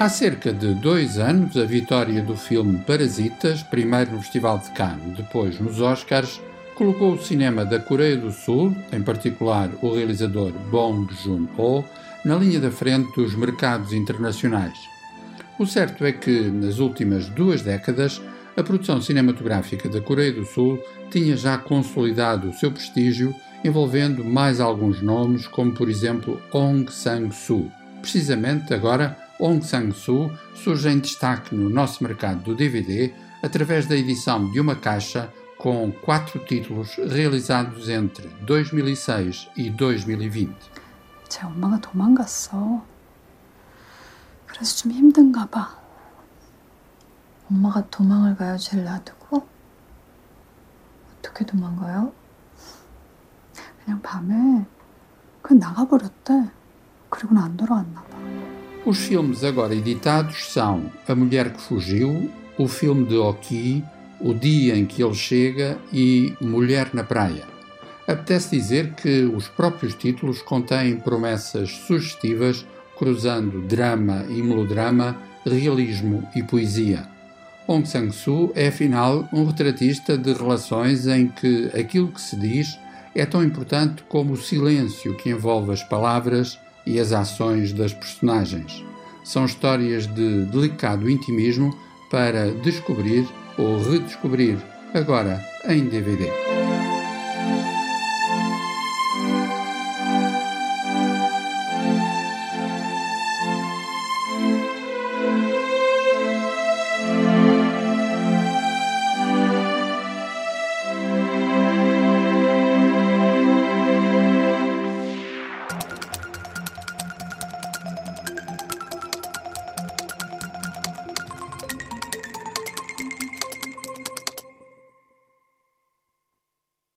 Há cerca de dois anos, a vitória do filme Parasitas, primeiro no Festival de Cannes, depois nos Oscars, colocou o cinema da Coreia do Sul, em particular o realizador Bong Joon-ho, na linha da frente dos mercados internacionais. O certo é que, nas últimas duas décadas, a produção cinematográfica da Coreia do Sul tinha já consolidado o seu prestígio, envolvendo mais alguns nomes, como por exemplo Ong Sang-soo. Precisamente agora, Ong Sang-soo surge em destaque no nosso mercado do DVD através da edição de uma caixa com quatro títulos realizados entre 2006 e 2020. 제 엄마가 도망갔어. 그래서 좀 힘든가 봐. 엄마가 도망을 가요, 쟤를 놔두고? 어떻게 도망가요? 그냥 밤에 그냥 나가버렸대. 그리고는 안 돌아왔나 봐. Os filmes agora editados são A Mulher que Fugiu, o filme de Oki, O Dia em que Ele Chega e Mulher na Praia. Apetece dizer que os próprios títulos contêm promessas sugestivas, cruzando drama e melodrama, realismo e poesia. Hong Sang-soo é, afinal, um retratista de relações em que aquilo que se diz é tão importante como o silêncio que envolve as palavras e as ações das personagens. São histórias de delicado intimismo para descobrir ou redescobrir, agora em DVD.